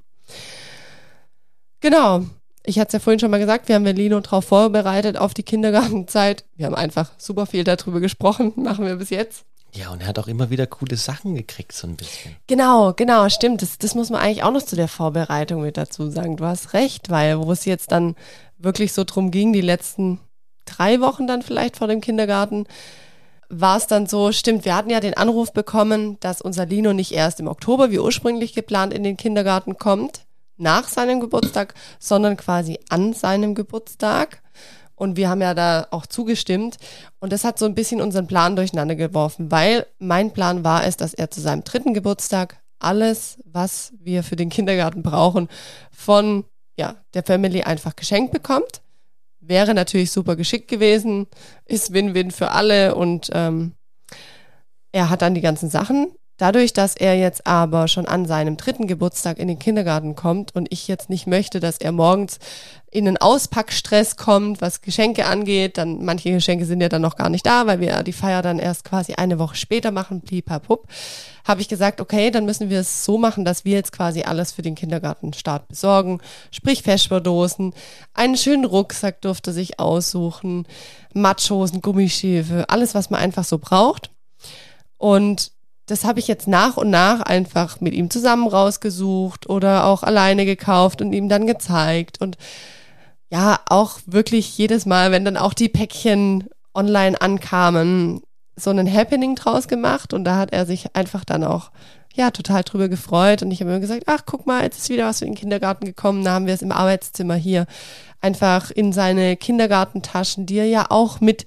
S1: Genau. Ich hatte es ja vorhin schon mal gesagt, wir haben Lino drauf vorbereitet auf die Kindergartenzeit. Wir haben einfach super viel darüber gesprochen, machen wir bis jetzt.
S2: Ja, und er hat auch immer wieder coole Sachen gekriegt, so ein bisschen.
S1: Genau, genau, stimmt. Das, das muss man eigentlich auch noch zu der Vorbereitung mit dazu sagen. Du hast recht, weil wo es jetzt dann wirklich so drum ging, die letzten drei Wochen dann vielleicht vor dem Kindergarten, war es dann so, stimmt, wir hatten ja den Anruf bekommen, dass unser Lino nicht erst im Oktober, wie ursprünglich geplant, in den Kindergarten kommt, nach seinem Geburtstag, sondern quasi an seinem Geburtstag. Und wir haben ja da auch zugestimmt. Und das hat so ein bisschen unseren Plan durcheinander geworfen, weil mein Plan war es, dass er zu seinem dritten Geburtstag alles, was wir für den Kindergarten brauchen, von ja, der Family einfach geschenkt bekommt. Wäre natürlich super geschickt gewesen, ist Win-Win für alle und ähm, er hat dann die ganzen Sachen Dadurch, dass er jetzt aber schon an seinem dritten Geburtstag in den Kindergarten kommt und ich jetzt nicht möchte, dass er morgens in einen Auspackstress kommt, was Geschenke angeht, dann manche Geschenke sind ja dann noch gar nicht da, weil wir die Feier dann erst quasi eine Woche später machen, blipapup, habe ich gesagt, okay, dann müssen wir es so machen, dass wir jetzt quasi alles für den Kindergartenstart besorgen, sprich Feschberdosen, einen schönen Rucksack durfte sich aussuchen, Matschhosen, Gummischiefe, alles, was man einfach so braucht. Und das habe ich jetzt nach und nach einfach mit ihm zusammen rausgesucht oder auch alleine gekauft und ihm dann gezeigt. Und ja, auch wirklich jedes Mal, wenn dann auch die Päckchen online ankamen, so einen Happening draus gemacht. Und da hat er sich einfach dann auch ja, total drüber gefreut. Und ich habe immer gesagt, ach, guck mal, jetzt ist wieder was für den Kindergarten gekommen. Da haben wir es im Arbeitszimmer hier einfach in seine Kindergartentaschen, die er ja auch mit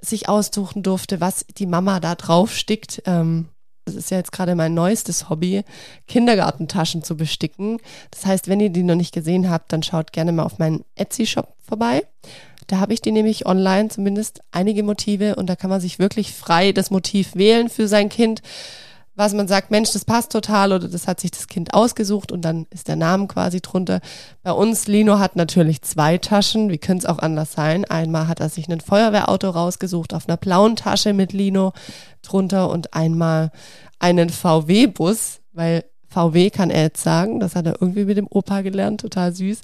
S1: sich aussuchen durfte, was die Mama da drauf stickt. Ähm, das ist ja jetzt gerade mein neuestes Hobby, Kindergartentaschen zu besticken. Das heißt, wenn ihr die noch nicht gesehen habt, dann schaut gerne mal auf meinen Etsy-Shop vorbei. Da habe ich die nämlich online zumindest einige Motive und da kann man sich wirklich frei das Motiv wählen für sein Kind was man sagt, Mensch, das passt total oder das hat sich das Kind ausgesucht und dann ist der Name quasi drunter. Bei uns, Lino hat natürlich zwei Taschen, wie könnte es auch anders sein? Einmal hat er sich ein Feuerwehrauto rausgesucht auf einer blauen Tasche mit Lino drunter und einmal einen VW-Bus, weil VW kann er jetzt sagen, das hat er irgendwie mit dem Opa gelernt, total süß.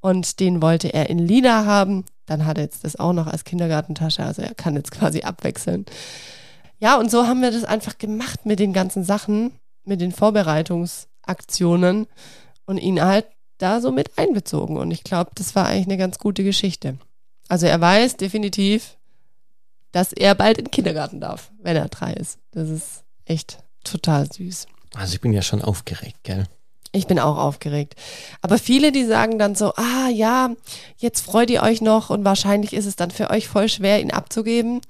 S1: Und den wollte er in lila haben. Dann hat er jetzt das auch noch als Kindergartentasche, also er kann jetzt quasi abwechseln. Ja, und so haben wir das einfach gemacht mit den ganzen Sachen, mit den Vorbereitungsaktionen und ihn halt da so mit einbezogen. Und ich glaube, das war eigentlich eine ganz gute Geschichte. Also er weiß definitiv, dass er bald in den Kindergarten darf, wenn er drei ist. Das ist echt total süß.
S2: Also ich bin ja schon aufgeregt, gell?
S1: Ich bin auch aufgeregt. Aber viele, die sagen dann so, ah ja, jetzt freut ihr euch noch und wahrscheinlich ist es dann für euch voll schwer, ihn abzugeben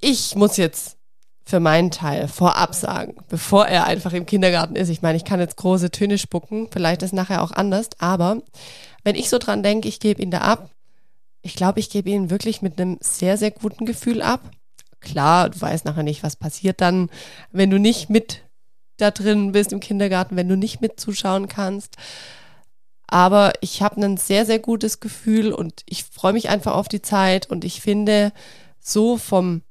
S1: ich muss jetzt für meinen Teil vorab sagen, bevor er einfach im Kindergarten ist. Ich meine, ich kann jetzt große Töne spucken, vielleicht ist nachher auch anders, aber wenn ich so dran denke, ich gebe ihn da ab, ich glaube, ich gebe ihn wirklich mit einem sehr, sehr guten Gefühl ab. Klar, du weißt nachher nicht, was passiert dann, wenn du nicht mit da drin bist im Kindergarten, wenn du nicht mit zuschauen kannst. Aber ich habe ein sehr, sehr gutes Gefühl und ich freue mich einfach auf die Zeit und ich finde, so vom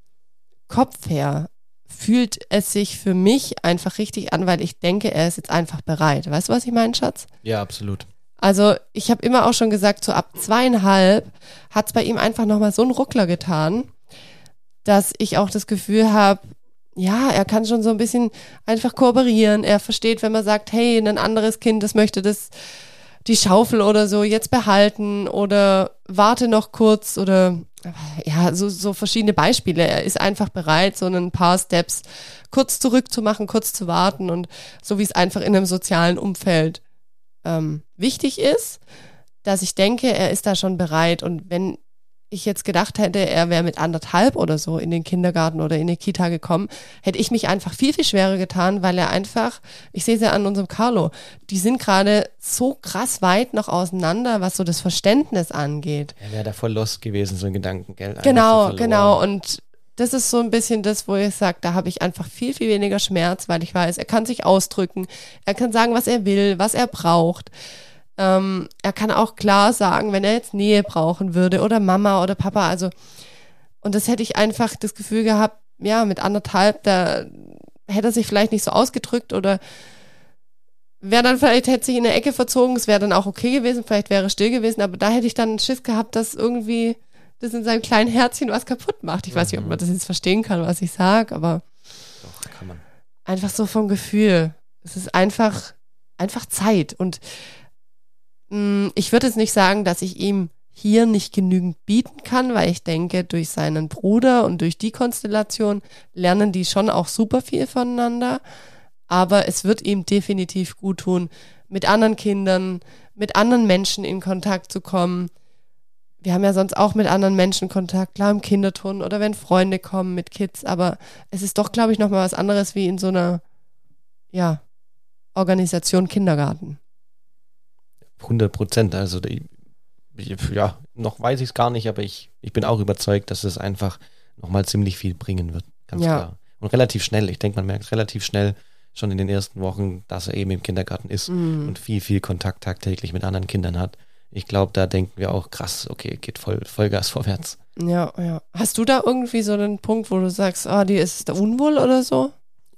S1: Kopf her fühlt es sich für mich einfach richtig an, weil ich denke, er ist jetzt einfach bereit. Weißt du, was ich meine, Schatz?
S2: Ja, absolut.
S1: Also ich habe immer auch schon gesagt, so ab zweieinhalb hat es bei ihm einfach nochmal so einen Ruckler getan, dass ich auch das Gefühl habe, ja, er kann schon so ein bisschen einfach kooperieren. Er versteht, wenn man sagt, hey, ein anderes Kind, das möchte das, die Schaufel oder so jetzt behalten oder warte noch kurz oder ja, so, so verschiedene Beispiele. Er ist einfach bereit, so ein paar Steps kurz zurückzumachen, kurz zu warten und so wie es einfach in einem sozialen Umfeld ähm, wichtig ist, dass ich denke, er ist da schon bereit und wenn ich jetzt gedacht hätte, er wäre mit anderthalb oder so in den Kindergarten oder in die Kita gekommen, hätte ich mich einfach viel, viel schwerer getan, weil er einfach, ich sehe es ja an unserem Carlo, die sind gerade so krass weit noch auseinander, was so das Verständnis angeht.
S2: Er wäre da voll los gewesen, so ein Gedanken, gell?
S1: Genau, genau. Und das ist so ein bisschen das, wo ich sage, da habe ich einfach viel, viel weniger Schmerz, weil ich weiß, er kann sich ausdrücken, er kann sagen, was er will, was er braucht. Ähm, er kann auch klar sagen, wenn er jetzt Nähe brauchen würde oder Mama oder Papa. Also, und das hätte ich einfach das Gefühl gehabt, ja, mit anderthalb, da hätte er sich vielleicht nicht so ausgedrückt oder wäre dann vielleicht, hätte sich in der Ecke verzogen, es wäre dann auch okay gewesen, vielleicht wäre er still gewesen, aber da hätte ich dann Schiss gehabt, dass irgendwie das in seinem kleinen Herzchen was kaputt macht. Ich weiß nicht, ob man das jetzt verstehen kann, was ich sage, aber
S2: Doch,
S1: einfach so vom Gefühl. Es ist einfach, einfach Zeit und ich würde jetzt nicht sagen, dass ich ihm hier nicht genügend bieten kann, weil ich denke, durch seinen Bruder und durch die Konstellation lernen die schon auch super viel voneinander. Aber es wird ihm definitiv gut tun, mit anderen Kindern, mit anderen Menschen in Kontakt zu kommen. Wir haben ja sonst auch mit anderen Menschen Kontakt, klar im Kinderturnen oder wenn Freunde kommen mit Kids, aber es ist doch, glaube ich, nochmal was anderes wie in so einer, ja, Organisation Kindergarten.
S2: 100 Prozent. Also ja, noch weiß ich es gar nicht, aber ich, ich bin auch überzeugt, dass es einfach nochmal ziemlich viel bringen wird. Ganz ja. klar. Und relativ schnell. Ich denke, man merkt relativ schnell schon in den ersten Wochen, dass er eben im Kindergarten ist mhm. und viel, viel Kontakt tagtäglich mit anderen Kindern hat. Ich glaube, da denken wir auch krass, okay, geht voll Vollgas vorwärts.
S1: Ja, ja. Hast du da irgendwie so einen Punkt, wo du sagst, ah, die ist da unwohl oder so?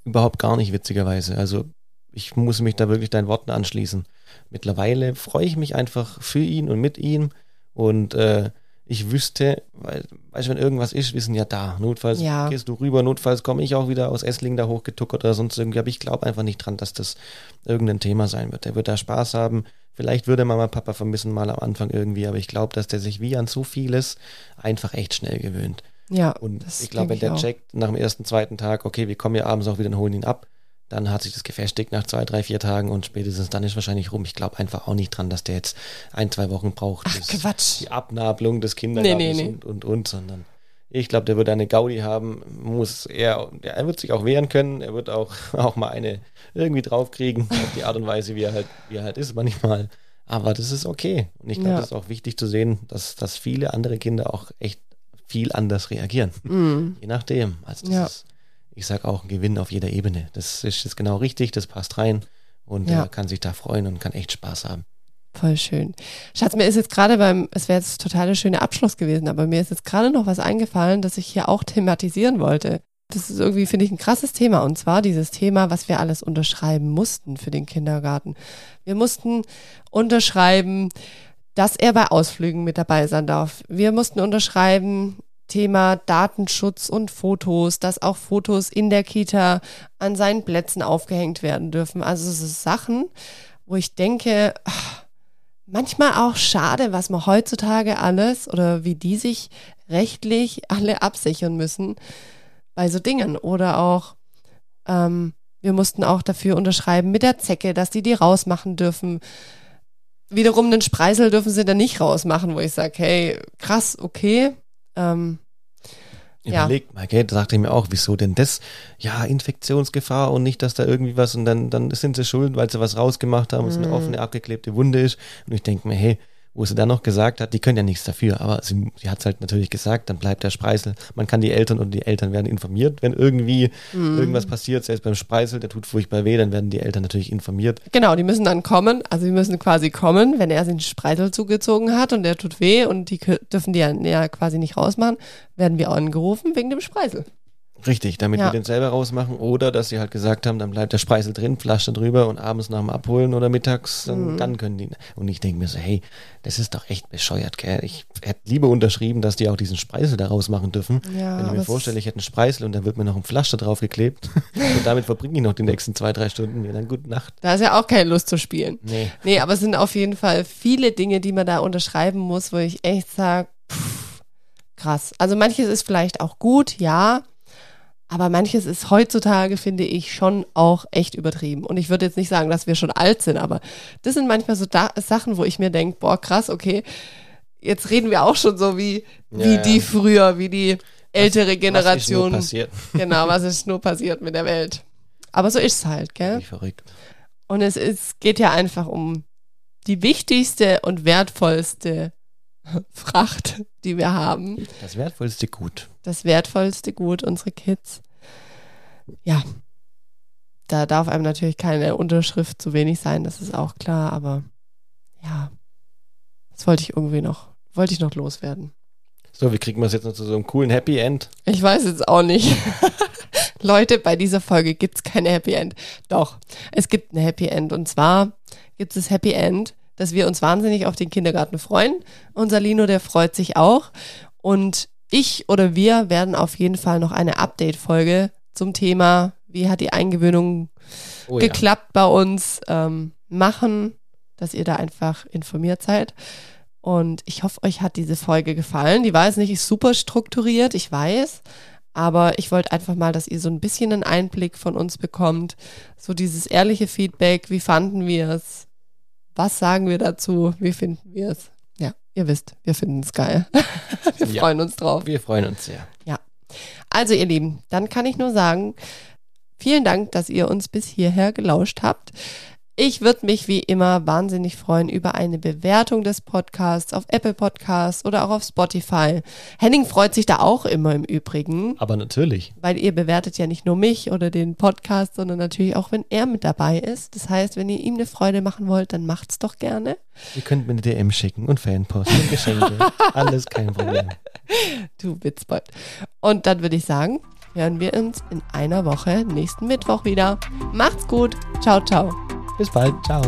S2: Überhaupt gar nicht, witzigerweise. Also ich muss mich da wirklich deinen Worten anschließen. Mittlerweile freue ich mich einfach für ihn und mit ihm und äh, ich wüsste, weil, weißt du, wenn irgendwas ist, wissen ja da. Notfalls ja. gehst du rüber, notfalls komme ich auch wieder aus Esslingen da hochgetuckert oder sonst irgendwie. Aber ich glaube einfach nicht dran, dass das irgendein Thema sein wird. Er wird da Spaß haben. Vielleicht würde Mama Papa vermissen mal am Anfang irgendwie, aber ich glaube, dass der sich wie an so vieles einfach echt schnell gewöhnt.
S1: Ja.
S2: Und ich glaube, wenn der checkt nach dem ersten, zweiten Tag, okay, wir kommen ja abends auch wieder und holen ihn ab, dann hat sich das gefestigt nach zwei, drei, vier Tagen und spätestens dann ist wahrscheinlich rum. Ich glaube einfach auch nicht dran, dass der jetzt ein, zwei Wochen braucht.
S1: Ach, Quatsch.
S2: Die Abnabelung des Kindergartens
S1: nee, nee, nee.
S2: und, und, und, sondern ich glaube, der wird eine Gaudi haben, muss er, er wird sich auch wehren können, er wird auch, auch mal eine irgendwie draufkriegen, auf die Art und Weise, wie er halt, wie er halt ist manchmal. Aber das ist okay. Und ich glaube, ja. das ist auch wichtig zu sehen, dass, dass viele andere Kinder auch echt viel anders reagieren. Mm. Je nachdem. Also das ja. ist ich sage auch, ein Gewinn auf jeder Ebene. Das ist jetzt genau richtig, das passt rein und ja. er kann sich da freuen und kann echt Spaß haben.
S1: Voll schön. Schatz, mir ist jetzt gerade beim, es wäre jetzt total der schöne Abschluss gewesen, aber mir ist jetzt gerade noch was eingefallen, das ich hier auch thematisieren wollte. Das ist irgendwie, finde ich, ein krasses Thema. Und zwar dieses Thema, was wir alles unterschreiben mussten für den Kindergarten. Wir mussten unterschreiben, dass er bei Ausflügen mit dabei sein darf. Wir mussten unterschreiben, Thema Datenschutz und Fotos, dass auch Fotos in der Kita an seinen Plätzen aufgehängt werden dürfen. Also es ist Sachen, wo ich denke, manchmal auch schade, was man heutzutage alles oder wie die sich rechtlich alle absichern müssen bei so Dingen. Oder auch, ähm, wir mussten auch dafür unterschreiben mit der Zecke, dass die die rausmachen dürfen. Wiederum den Spreisel dürfen sie dann nicht rausmachen, wo ich sage, hey, krass, okay, ähm,
S2: Überlegt ja. gell, da sagte ich mir auch, wieso denn das? Ja, Infektionsgefahr und nicht, dass da irgendwie was und dann, dann sind sie schuld, weil sie was rausgemacht haben, mhm. es eine offene, abgeklebte Wunde ist. Und ich denke mir, hey, wo sie dann noch gesagt hat, die können ja nichts dafür, aber sie, sie hat es halt natürlich gesagt, dann bleibt der Spreißel. Man kann die Eltern und die Eltern werden informiert, wenn irgendwie mhm. irgendwas passiert, selbst beim Spreißel, der tut furchtbar weh, dann werden die Eltern natürlich informiert.
S1: Genau, die müssen dann kommen, also sie müssen quasi kommen, wenn er den Spreißel zugezogen hat und der tut weh und die dürfen die ja quasi nicht rausmachen, werden wir angerufen wegen dem Spreißel.
S2: Richtig, damit ja. wir den selber rausmachen oder dass sie halt gesagt haben, dann bleibt der Speisel drin, Flasche drüber und abends nach dem Abholen oder mittags, dann, mhm. dann können die. Und ich denke mir so, hey, das ist doch echt bescheuert, gell? Ich hätte lieber unterschrieben, dass die auch diesen Speisel da rausmachen dürfen. Ja, Wenn ich mir vorstelle, ich hätte einen Speisel und dann wird mir noch ein Flasche draufgeklebt und damit verbringe ich noch die nächsten zwei, drei Stunden. Ja, dann gute Nacht.
S1: Da ist ja auch keine Lust zu spielen. Nee. Nee, aber es sind auf jeden Fall viele Dinge, die man da unterschreiben muss, wo ich echt sage, krass. Also manches ist vielleicht auch gut, ja. Aber manches ist heutzutage, finde ich, schon auch echt übertrieben. Und ich würde jetzt nicht sagen, dass wir schon alt sind, aber das sind manchmal so da Sachen, wo ich mir denke, boah, krass, okay, jetzt reden wir auch schon so wie,
S2: Ja,
S1: wie
S2: ja.
S1: die früher, wie die ältere Generation.
S2: Was ist nur passiert?
S1: Genau, was ist nur passiert mit der Welt. Aber so ist es halt, gell?
S2: Wie verrückt.
S1: Und es ist, geht ja einfach um die wichtigste und wertvollste Fracht, die wir haben.
S2: Das wertvollste Gut.
S1: Das wertvollste Gut, unsere Kids. Ja, da darf einem natürlich keine Unterschrift zu wenig sein, das ist auch klar, aber ja, das wollte ich irgendwie noch, wollte ich noch loswerden.
S2: So, wie kriegen wir es jetzt noch zu so einem coolen Happy End?
S1: Ich weiß jetzt auch nicht. Leute, bei dieser Folge gibt's kein Happy End. Doch, es gibt ein Happy End. Und zwar gibt es Happy End, dass wir uns wahnsinnig auf den Kindergarten freuen. Unser Lino, der freut sich auch. Und ich oder wir werden auf jeden Fall noch eine Update-Folge zum Thema, wie hat die Eingewöhnung
S2: Oh ja.
S1: geklappt bei uns, ähm, machen, dass ihr da einfach informiert seid. Und ich hoffe, euch hat diese Folge gefallen. Die war jetzt nicht super strukturiert, ich weiß. Aber ich wollte einfach mal, dass ihr so ein bisschen einen Einblick von uns bekommt. So dieses ehrliche Feedback. Wie fanden wir es? Was sagen wir dazu? Wie finden wir es? Ja, ihr wisst, wir finden es geil. wir
S2: Ja.
S1: freuen uns drauf.
S2: Wir freuen uns sehr.
S1: Also ihr Lieben, dann kann ich nur sagen, vielen Dank, dass ihr uns bis hierher gelauscht habt. Ich würde mich wie immer wahnsinnig freuen über eine Bewertung des Podcasts auf Apple Podcasts oder auch auf Spotify. Henning freut sich da auch immer im Übrigen,
S2: Aber natürlich.
S1: weil ihr bewertet ja nicht nur mich oder den Podcast, sondern natürlich auch, wenn er mit dabei ist. Das heißt, wenn ihr ihm eine Freude machen wollt, dann macht's doch gerne.
S2: Ihr könnt mir eine DM schicken und Fanpost und Geschenke. Alles kein Problem.
S1: Du Witzbold. Und dann würde ich sagen, hören wir uns in einer Woche nächsten Mittwoch wieder. Macht's gut. Ciao, ciao.
S2: Bis bald. Ciao.